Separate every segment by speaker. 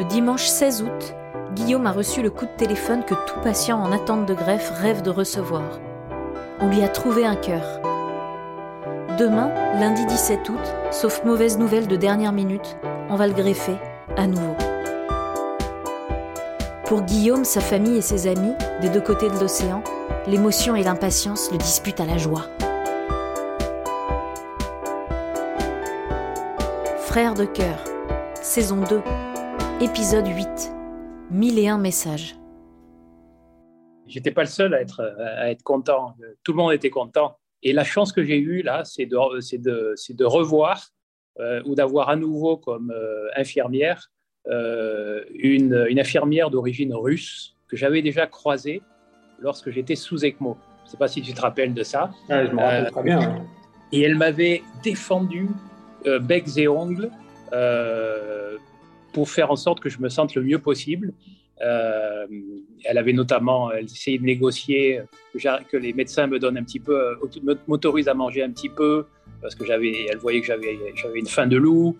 Speaker 1: Le dimanche 16 août, Guillaume a reçu le coup de téléphone que tout patient en attente de greffe rêve de recevoir. On lui a trouvé un cœur. Demain, lundi 17 août, sauf mauvaise nouvelle de dernière minute, on va le greffer à nouveau. Pour Guillaume, sa famille et ses amis, des deux côtés de l'océan, l'émotion et l'impatience le disputent à la joie. Frères de cœur, saison 2, épisode 8, 1001 messages.
Speaker 2: J'étais pas le seul à être, à être content. Tout le monde était content. Et la chance que j'ai eue là, c'est de, de, de, revoir euh, ou d'avoir à nouveau comme euh, infirmière euh, une, une, infirmière d'origine russe que j'avais déjà croisée lorsque j'étais sous ECMO. Je ne sais pas si tu te rappelles de ça.
Speaker 3: je me rappelle très bien.
Speaker 2: Et elle m'avait défendu becs et ongles pour faire en sorte que je me sente le mieux possible. Euh, elle avait notamment, elle essayait de négocier que, les médecins me donnent un petit peu, euh, m'autorisent à manger un petit peu, parce que j'avais, elle voyait que j'avais, j'avais une faim de loup.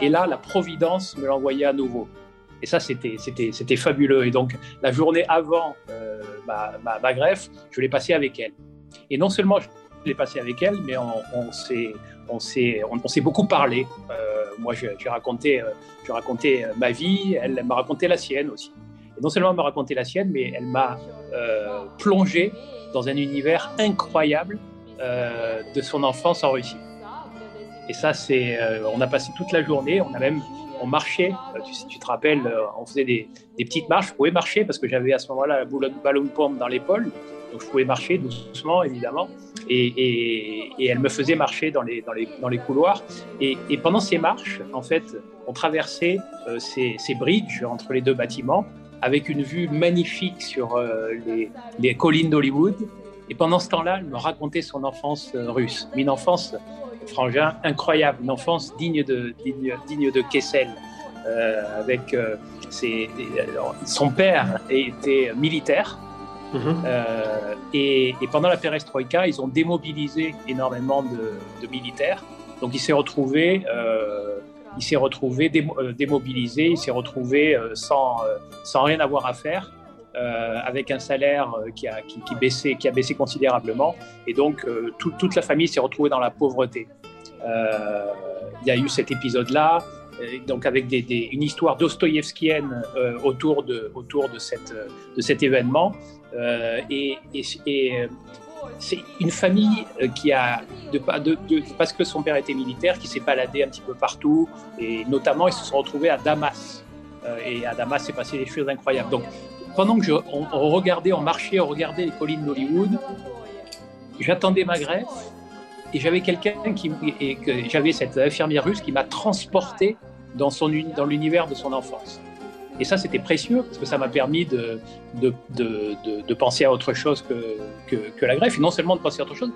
Speaker 2: Et là, la Providence me l'envoyait à nouveau. Et ça, c'était, c'était, c'était fabuleux. Et donc, la journée avant euh, ma, greffe, je l'ai passée avec elle. Et non seulement je l'ai passé avec elle, mais on, s'est on s'est on, s'est beaucoup parlé. Euh, moi, j'ai raconté, je raconté ma vie, elle m'a raconté la sienne aussi. Et non seulement elle m'a raconté la sienne, mais elle m'a euh, plongé dans un univers incroyable euh, de son enfance en Russie. Et ça, c'est, on a passé toute la journée, on a même, on marchait, tu, tu te rappelles, on faisait des, petites marches, je pouvais marcher parce que j'avais à ce moment-là la ballon de pomme dans l'épaule, donc je pouvais marcher doucement, évidemment. Et, elle me faisait marcher dans les, couloirs. Et, pendant ces marches, en fait, on traversait euh, ces, bridges entre les deux bâtiments avec une vue magnifique sur euh, les, les, collines d'Hollywood. Et pendant ce temps-là, elle me racontait son enfance euh, russe, une enfance frangin incroyable, une enfance digne de, digne, digne de Kessel. avec ses, son père était militaire, Mhm. Euh, et, pendant la perestroïka, ils ont démobilisé énormément de, militaires. Donc il s'est retrouvé, euh, il s'est retrouvé euh, démobilisé, il s'est retrouvé sans, sans rien avoir à faire. Avec un salaire qui a, qui, baissé, qui a baissé considérablement. Et donc, toute la famille s'est retrouvée dans la pauvreté. Il y a eu cet épisode-là. Euh, donc avec des, une histoire dostoïevskienne euh, autour, de, autour de, cette, de cet événement. Euh, et, c'est une famille qui a, de, de, parce que son père était militaire, qui s'est baladé un petit peu partout, et notamment ils se sont retrouvés à Damas. et à Damas, s'est passé des choses incroyables. Donc pendant que je, on, regardait, on marchait, on regardait les collines d'Hollywood, j'attendais ma greffe et j'avais quelqu'un qui, j'avais cette infirmière russe qui m'a transporté dans, son, dans l'univers de son enfance. Et ça, c'était précieux parce que ça m'a permis de, de, de, de, penser à autre chose que, que, que, la greffe, et non seulement de penser à autre chose,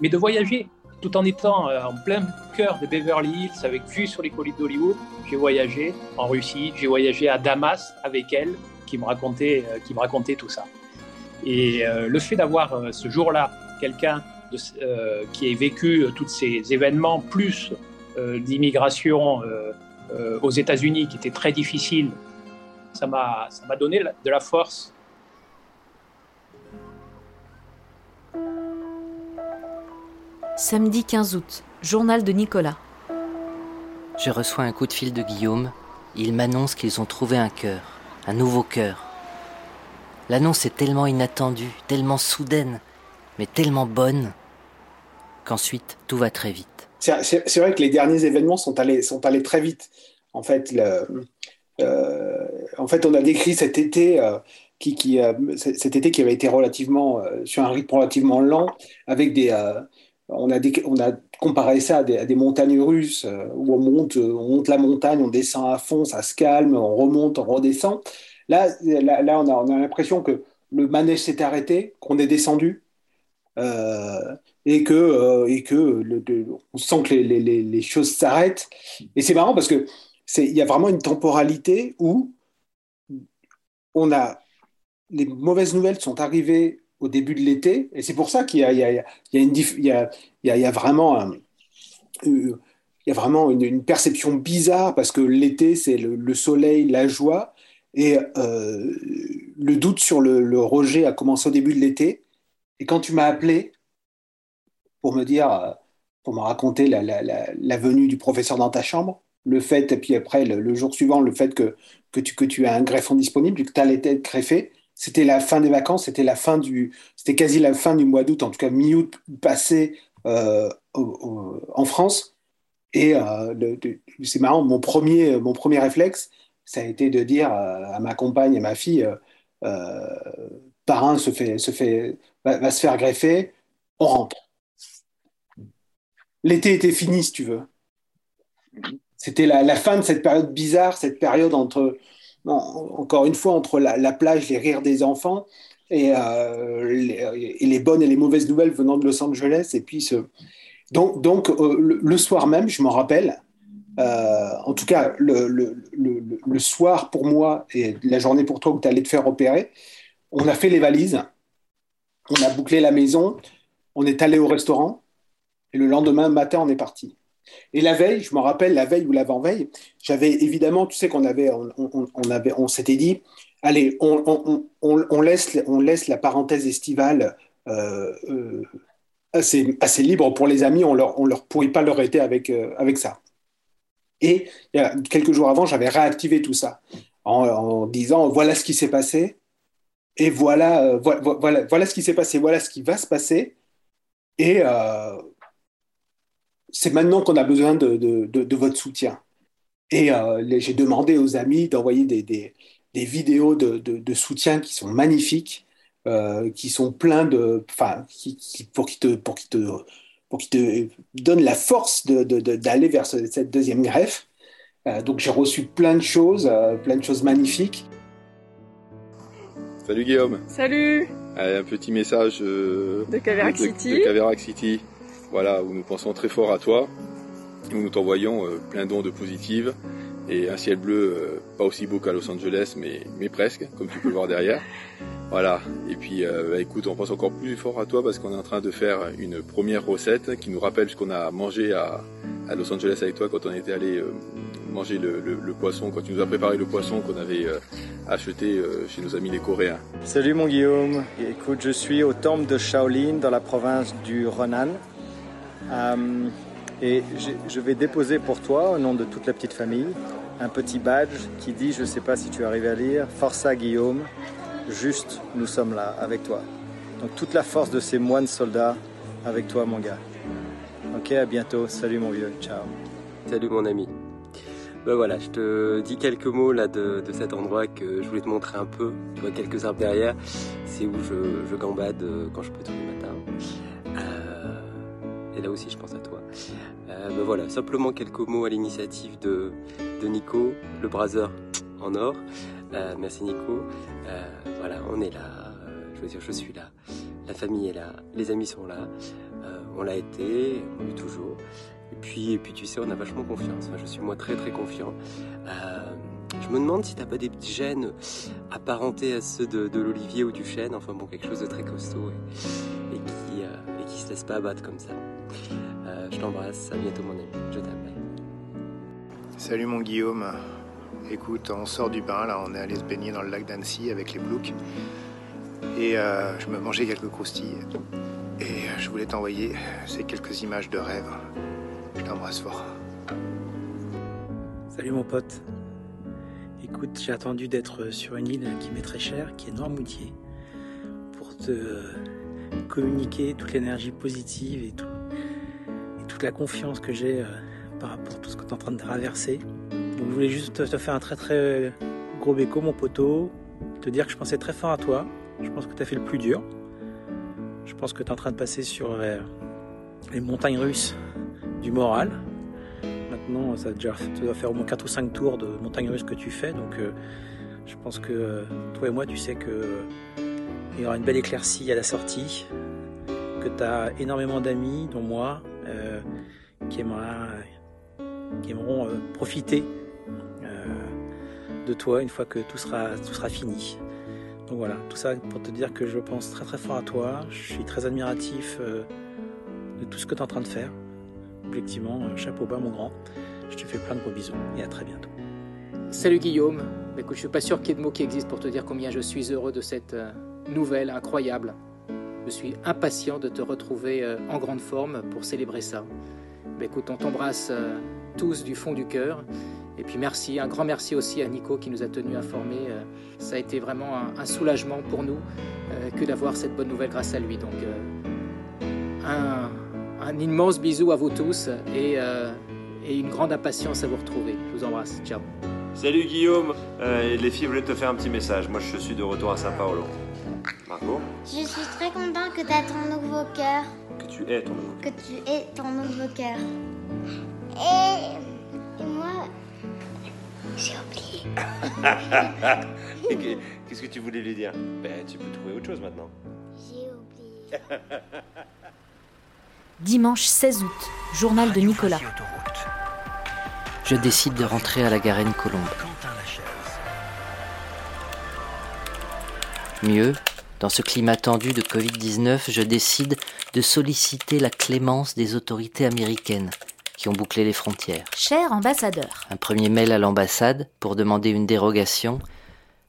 Speaker 2: mais de voyager tout en étant euh, en plein cœur de Beverly Hills avec vue sur les collines d'Hollywood. J'ai voyagé en Russie, j'ai voyagé à Damas avec elle qui me racontait, euh, qui me racontait tout ça. Et euh, le fait d'avoir ce jour-là quelqu'un qui ait vécu tous ces événements, plus d'immigration euh, aux États-Unis qui était très difficile, ça m'a donné de la force.
Speaker 1: Samedi 15 août, journal de Nicolas.
Speaker 4: Je reçois un coup de fil de Guillaume. Il m'annonce qu'ils ont trouvé un cœur, un nouveau cœur. L'annonce est tellement inattendue, tellement soudaine, mais tellement bonne, qu'ensuite tout va très vite
Speaker 3: c'est vrai que les derniers événements sont allés, sont allés très vite. En fait, euh, en fait, on a décrit cet été, euh, qui, qui euh, cet été qui avait été relativement sur un rythme relativement lent, avec des, on a, on a comparé ça à des, montagnes russes où on monte, on monte la montagne, on descend à fond, ça se calme, on remonte, on redescend. Là, là, on a, on a l'impression que le manège s'est arrêté, qu'on est descendu. Euh, et que, euh, et que on sent que les, les, les choses s'arrêtent. Et c'est marrant parce que il y a vraiment une temporalité où on a les mauvaises nouvelles sont arrivées au début de l'été. Et c'est pour ça qu'il y a, vraiment, une, une, perception bizarre parce que l'été, c'est le, le, soleil, la joie. Et euh, le doute sur le, le, rejet a commencé au début de l'été. Et quand tu m'as appelé pour me dire, pour me raconter la, la, la, venue du professeur dans ta chambre, le fait, et puis après, le, le jour suivant, le fait que, que, tu, que tu as un greffon disponible, que tu allais être greffé, c'était la fin des vacances, c'était la fin du, c'était quasi la fin du mois d'août, en tout cas mi-août passé euh, en France. Et euh, c'est marrant, mon premier, mon premier réflexe, ça a été de dire à ma compagne et ma fille, euh, parrain se fait, se fait, va, se faire greffer, on rentre. L'été était fini, si tu veux. C'était la, fin de cette période bizarre, cette période entre, encore une fois, entre la, la, plage, les rires des enfants et, euh, les, et, les, bonnes et les mauvaises nouvelles venant de Los Angeles. Et puis, donc, euh, le, le, soir même, je m'en rappelle, euh, en tout cas, le, le, soir pour moi et la journée pour toi où tu allais te faire opérer, on a fait les valises, on a bouclé la maison, on est allé au restaurant et le lendemain matin, on est parti. Et la veille, je me rappelle, la veille ou l'avant-veille, j'avais évidemment, tu sais qu'on avait, on, avait, on s'était dit, allez, on, laisse, on laisse la parenthèse estivale euh, euh, assez, libre pour les amis, on leur, on leur pourrit pas leur été avec, euh, avec ça. Et quelques jours avant, j'avais réactivé tout ça en, en, disant, voilà ce qui s'est passé, et voilà, voilà, voilà, voilà ce qui s'est passé, voilà ce qui va se passer, et c'est maintenant qu'on a besoin de, de, de, de, votre soutien. Et euh, j'ai demandé aux amis d'envoyer des, des, des, vidéos de, soutien qui sont magnifiques, euh, qui sont pleins de, enfin, qui, qui, pour qu'ils te, pour qui te, pour qui te donnent la force d'aller vers ce, cette deuxième greffe. Euh, donc j'ai reçu plein de choses, euh, plein de choses magnifiques.
Speaker 5: Salut Guillaume.
Speaker 6: Salut.
Speaker 5: Allez, un petit message
Speaker 6: de Caverac City.
Speaker 5: De Caverac City voilà, où nous pensons très fort à toi, où nous t'envoyons euh, plein d'ondes positives et un ciel bleu euh, pas aussi beau qu'à Los Angeles, mais, mais presque, comme tu peux le voir derrière. Voilà, et puis euh, bah, écoute, on pense encore plus fort à toi parce qu'on est en train de faire une première recette qui nous rappelle ce qu'on a mangé à, à, Los Angeles avec toi quand on était allé euh, manger le, le, le, poisson, quand tu nous as préparé le poisson qu'on avait euh, acheté chez nos amis les Coréens.
Speaker 7: Salut mon Guillaume, écoute, je suis au temple de Shaolin dans la province du Renan. Euh, et je vais déposer pour toi, au nom de toute la petite famille, un petit badge qui dit, je ne sais pas si tu arrives à lire, Força Guillaume, juste nous sommes là avec toi. Donc toute la force de ces moines soldats avec toi mon gars. Ok, à bientôt. Salut mon vieux. Ciao.
Speaker 8: Salut mon ami. Ben voilà, je te dis quelques mots là de, cet endroit que je voulais te montrer un peu. Tu vois quelques arbres derrière. C'est où je, gambade euh, quand je peux là aussi, je pense à toi. Euh, ben voilà, simplement quelques mots à l'initiative de, de Nico, le braseur en or. Euh, merci Nico. Euh, voilà, on est là. Je veux dire, je suis là. La famille est là. Les amis sont là. on l'a été, on l'est toujours. Et puis, puis, tu sais, on a vachement confiance. Je suis moi très très confiant. je me demande si t'as pas des petits gènes apparentés à ceux de, l'olivier ou du chêne. Enfin bon, quelque chose de très costaud et qui, se laisse pas abattre comme ça. Euh, je t'embrasse, à bientôt mon ami, je t'aime.
Speaker 9: Salut mon Guillaume. Écoute, on sort du bain, là, on est allé se baigner dans le lac d'Annecy avec les blouks. Et euh, je me mangeais quelques croustilles. Et je voulais t'envoyer ces quelques images de rêve. Je t'embrasse fort.
Speaker 10: Salut mon pote. Écoute, j'ai attendu d'être sur une île qui m'est très chère, qui est Noirmoutier, pour te communiquer toute l'énergie positive et, tout, et, toute la confiance que j'ai euh, par rapport à tout ce que tu es en train de traverser. Je voulais juste te faire un très très gros béco mon poteau, te dire que je pensais très fort à toi, je pense que tu as fait le plus dur, je pense que tu es en train de passer sur euh, les montagnes russes du moral. Maintenant, ça déjà, tu dois faire au moins 4 ou 5 tours de montagnes russes que tu fais, donc euh, je pense que toi et moi, tu sais que il y aura une belle éclaircie à la sortie, que tu as énormément d'amis, dont moi, euh, qui, aimeront euh, profiter euh, de toi une fois que tout sera, fini. Donc voilà, tout ça pour te dire que je pense très très fort à toi. Je suis très admiratif de tout ce que tu es en train de faire. Objectivement, chapeau bas mon grand. Je te fais plein de gros bisous et à très bientôt.
Speaker 11: Salut Guillaume. Écoute, je suis pas sûr qu'il y ait de mots qui existent pour te dire combien je suis heureux de cette nouvelle incroyable. Je suis impatient de te retrouver euh, en grande forme pour célébrer ça. Bah, écoute, on t'embrasse euh, tous du fond du cœur. Et puis merci, un grand merci aussi à Nico qui nous a tenus informés. Euh, ça a été vraiment un, soulagement pour nous que d'avoir cette bonne nouvelle grâce à lui. Donc un, immense bisou à vous tous et, une grande impatience à vous retrouver. Je vous embrasse. Ciao.
Speaker 12: Salut Guillaume, les filles voulaient te faire un petit message. Moi je suis de retour à Sao Marco,
Speaker 13: Je suis très content que tu as ton nouveau cœur,
Speaker 12: que tu es ton nouveau.
Speaker 13: que tu aies ton nouveau cœur. Et, et moi, j'ai oublié.
Speaker 12: Qu'est-ce que tu voulais lui dire? Ben tu peux trouver autre chose maintenant.
Speaker 13: J'ai oublié.
Speaker 1: Dimanche 16 août, journal de Nicolas.
Speaker 4: Je décide de rentrer à la Garenne-Colombe. Mieux, dans ce climat tendu de Covid-19, je décide de solliciter la clémence des autorités américaines qui ont bouclé les frontières.
Speaker 1: Cher ambassadeur,
Speaker 4: Un premier mail à l'ambassade pour demander une dérogation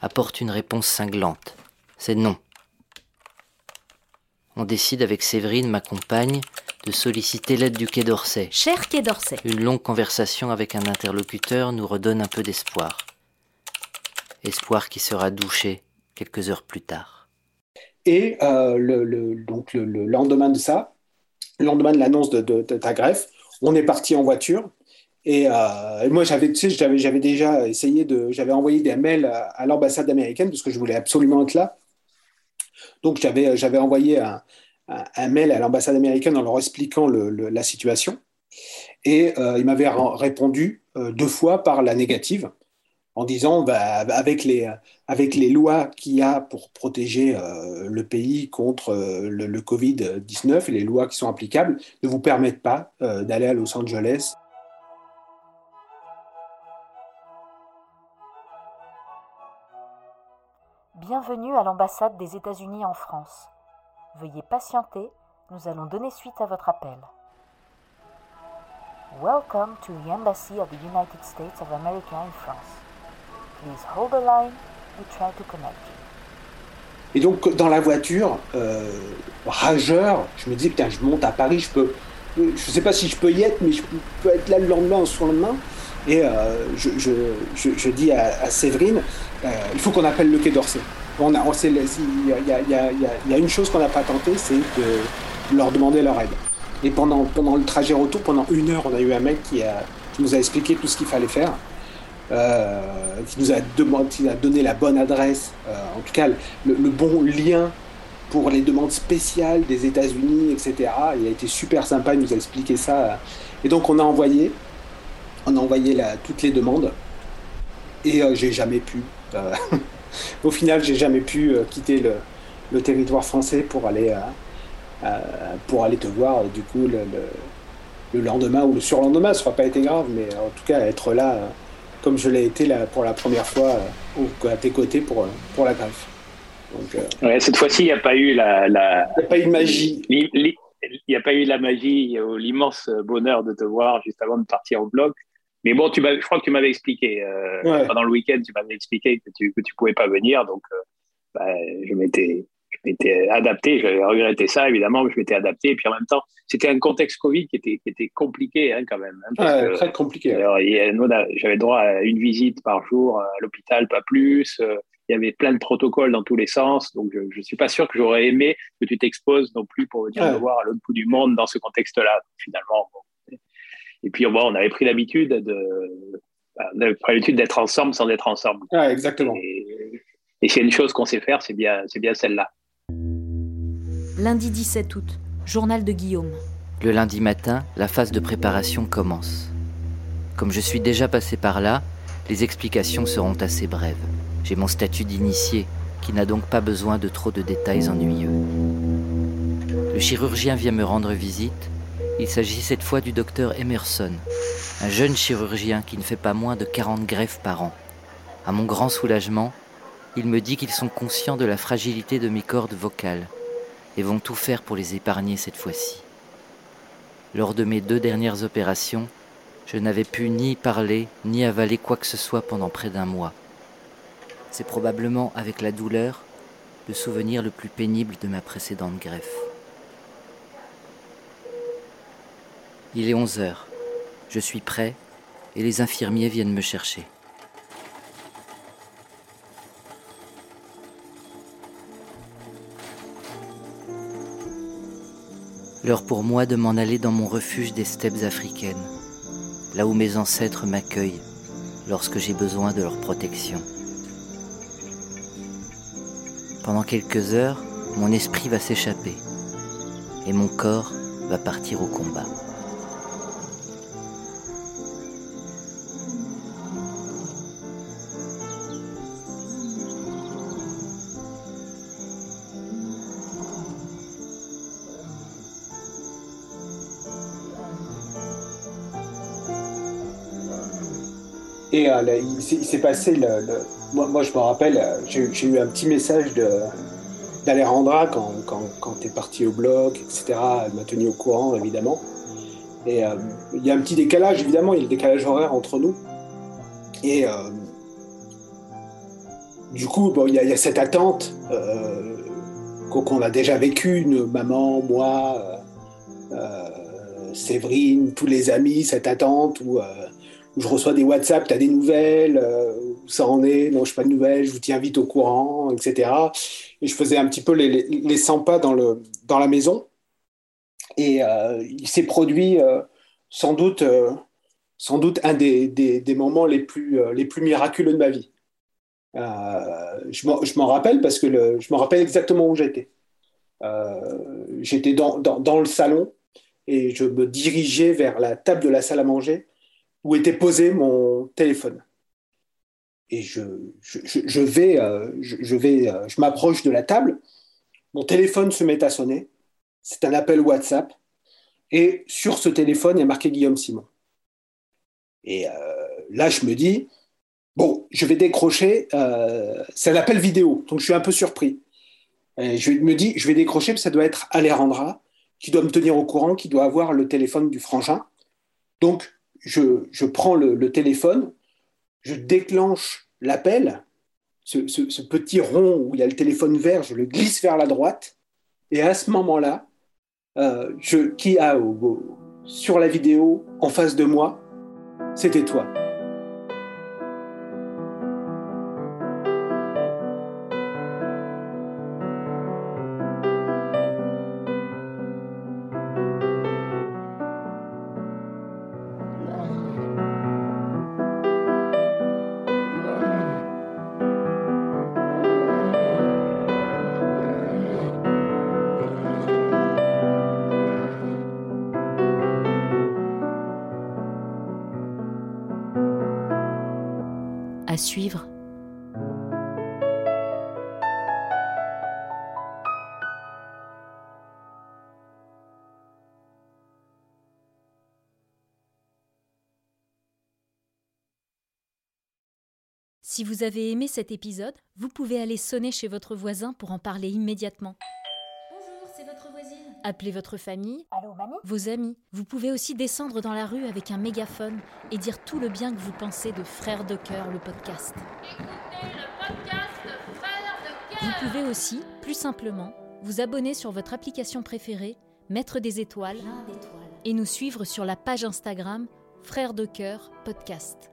Speaker 4: apporte une réponse cinglante. C'est non. On décide avec Séverine, ma compagne, de solliciter l'aide du Quai d'Orsay.
Speaker 1: cher Quai d'Orsay,
Speaker 4: Une longue conversation avec un interlocuteur nous redonne un peu d'espoir. Espoir qui sera douché quelques heures plus tard.
Speaker 3: Et euh, le, donc le, le lendemain de ça, le lendemain de l'annonce de, ta greffe, on est parti en voiture. Et, euh, moi, j'avais, tu sais, déjà essayé de, j'avais envoyé des mails à, l'ambassade américaine parce que je voulais absolument être là. Donc, j'avais, envoyé un, mail à l'ambassade américaine en leur expliquant la situation. Et euh, ils m'avaient répondu euh, deux fois par la négative en disant, bah, avec les, lois qu'il y a pour protéger euh, le pays contre euh, le, le Covid-19 et les lois qui sont applicables ne vous permettent pas euh, d'aller à Los Angeles.
Speaker 1: bienvenue à l'ambassade des États-Unis en France. Veuillez patienter, nous allons donner suite à votre appel. Welcome to the Embassy of the United States of America in France.
Speaker 3: Et donc, dans la voiture, euh, rageur, je me dis, putain, je monte à Paris, je peux, je sais pas si je peux y être, mais je peux être là le lendemain le lendemain. Et euh, je, je, je, dis à, Séverine, euh, il faut qu'on appelle le Quai d'Orsay. On a, il y y a- une chose qu'on n'a pas tenté, c'est de leur demander leur aide. Et pendant, pendant le trajet retour, pendant une heure, on a eu un mec qui nous a expliqué tout ce qu'il fallait faire. Euh, qui nous a, demandé, qui a donné la bonne adresse, euh, en tout cas le, bon lien pour les demandes spéciales des États-Unis, etc. Il a été super sympa, il nous a expliqué ça. Et donc on a envoyé, on a envoyé toutes les demandes. Et euh, j'ai jamais pu, au final, j'ai jamais pu quitter le, territoire français pour aller, pour aller te voir. Du coup, le, le- le lendemain ou le surlendemain, ça n'aura pas été grave, mais en tout cas être là, comme je l'ai été là, pour la première fois, euh, à tes côtés pour, euh, pour la greffe. Donc, euh,
Speaker 2: Ouais, cette fois-ci, il n'y a pas eu la. la...
Speaker 3: Il n'y a pas eu magie.
Speaker 2: Il n'y a pas eu la magie ou l'immense bonheur de te voir juste avant de partir au blog. Mais bon, tu je crois que tu m'avais expliqué euh,
Speaker 3: Ouais.
Speaker 2: pendant le week-end, tu m'avais expliqué que tu que tu pouvais pas venir, donc euh, bah, je m'étais je m'étais adapté. J'avais regretté ça évidemment, mais je m'étais adapté. Et puis en même temps, c'était un contexte Covid qui était qui était compliqué hein, quand même. hein, parce
Speaker 3: Ouais,
Speaker 2: que-
Speaker 3: très compliqué.
Speaker 2: j'avais droit à une visite par jour à l'hôpital, pas plus. Euh, Il y avait plein de protocoles dans tous les sens. Donc, je ne suis pas sûr que j'aurais aimé que tu t'exposes non plus pour venir
Speaker 3: Ouais.
Speaker 2: me voir à l'autre bout du monde dans ce contexte-là. Finalement, bon. Et puis, bon, on avait pris l'habitude de, l'habitude d'être ensemble sans être ensemble.
Speaker 3: Exactement.
Speaker 2: Et, et s'il y a une chose qu'on sait faire, c'est bien, c'est bien celle-là.
Speaker 1: Lundi 17 août, journal de Guillaume.
Speaker 4: Le lundi matin, la phase de préparation commence. Comme je suis déjà passé par là, les explications seront assez brèves. J'ai mon statut d'initié, qui n'a donc pas besoin de trop de détails ennuyeux. Le chirurgien vient me rendre visite. Il s'agit cette fois du docteur Emerson, un jeune chirurgien qui ne fait pas moins de 40 greffes par an. À mon grand soulagement, il me dit qu'ils sont conscients de la fragilité de mes cordes vocales et vont tout faire pour les épargner cette fois-ci. Lors de mes deux dernières opérations, je n'avais pu ni parler ni avaler quoi que ce soit pendant près d'un mois. C'est probablement avec la douleur le souvenir le plus pénible de ma précédente greffe. Il est 11 heures. Je suis prêt et les infirmiers viennent me chercher. L'heure pour moi de m'en aller dans mon refuge des steppes africaines, là où mes ancêtres m'accueillent lorsque j'ai besoin de leur protection. Pendant quelques heures, mon esprit va s'échapper et mon corps va partir au combat.
Speaker 3: Et là, il s'est- passé, moi, je me rappelle, j'ai eu un petit message d'Alejandra quand, quand, tu es parti au blog, etc. Elle m'a tenu au courant, évidemment. Et euh, il y a un petit décalage, évidemment, il y a le décalage horaire entre nous. Et euh, du coup, bon, il y, a- il y a cette attente euh, qu'on a déjà vécue, maman, moi, Séverine, tous les amis, cette attente où, où je reçois des WhatsApp, tu as des nouvelles, euh, où ça en est, non, je pas de nouvelles, je vous tiens vite au courant, etc. Et je faisais un petit peu les, les, les 100 pas dans, le, dans la maison. Et euh, il s'est produit euh, sans doute, euh, sans doute un des, des, moments les plus, euh, les plus miraculeux de ma vie. Euh, je m'en m'en rappelle parce que je me rappelle exactement où j'étais. Euh, j'étais dans, dans, dans le salon et je me dirigeais vers la table de la salle à manger où était posé mon téléphone. Et je, je, je- vais, euh, je, vais, euh, je m'approche de la table. Mon téléphone se met à sonner. C'est un appel WhatsApp. Et sur ce téléphone, a marqué Guillaume Simon. Et euh, là, je me dis, bon, je vais décrocher. euh, c'est un appel vidéo, donc je suis un peu surpris. Je me dis, je vais décrocher, parce que ça doit être Alejandra qui doit me tenir au courant, qui doit avoir le téléphone du frangin. Donc, je, prends le, téléphone, je déclenche l'appel, ce, petit rond où il y a le téléphone vert, je le glisse vers la droite, et à ce moment-là, euh, qui a sur la vidéo en face de moi, c'était toi.
Speaker 1: Si vous avez aimé cet épisode, vous pouvez aller sonner chez votre voisin pour en parler immédiatement. Appelez votre famille,
Speaker 14: Allô, mamie
Speaker 1: vos amis. Vous pouvez aussi descendre dans la rue avec un mégaphone et dire tout le bien que vous pensez de Frères de cœur, le podcast. Vous pouvez aussi, plus simplement, vous abonner sur votre application préférée, mettre des étoiles
Speaker 14: Plein d'étoiles.
Speaker 1: et nous suivre sur la page Instagram Frères de cœur podcast.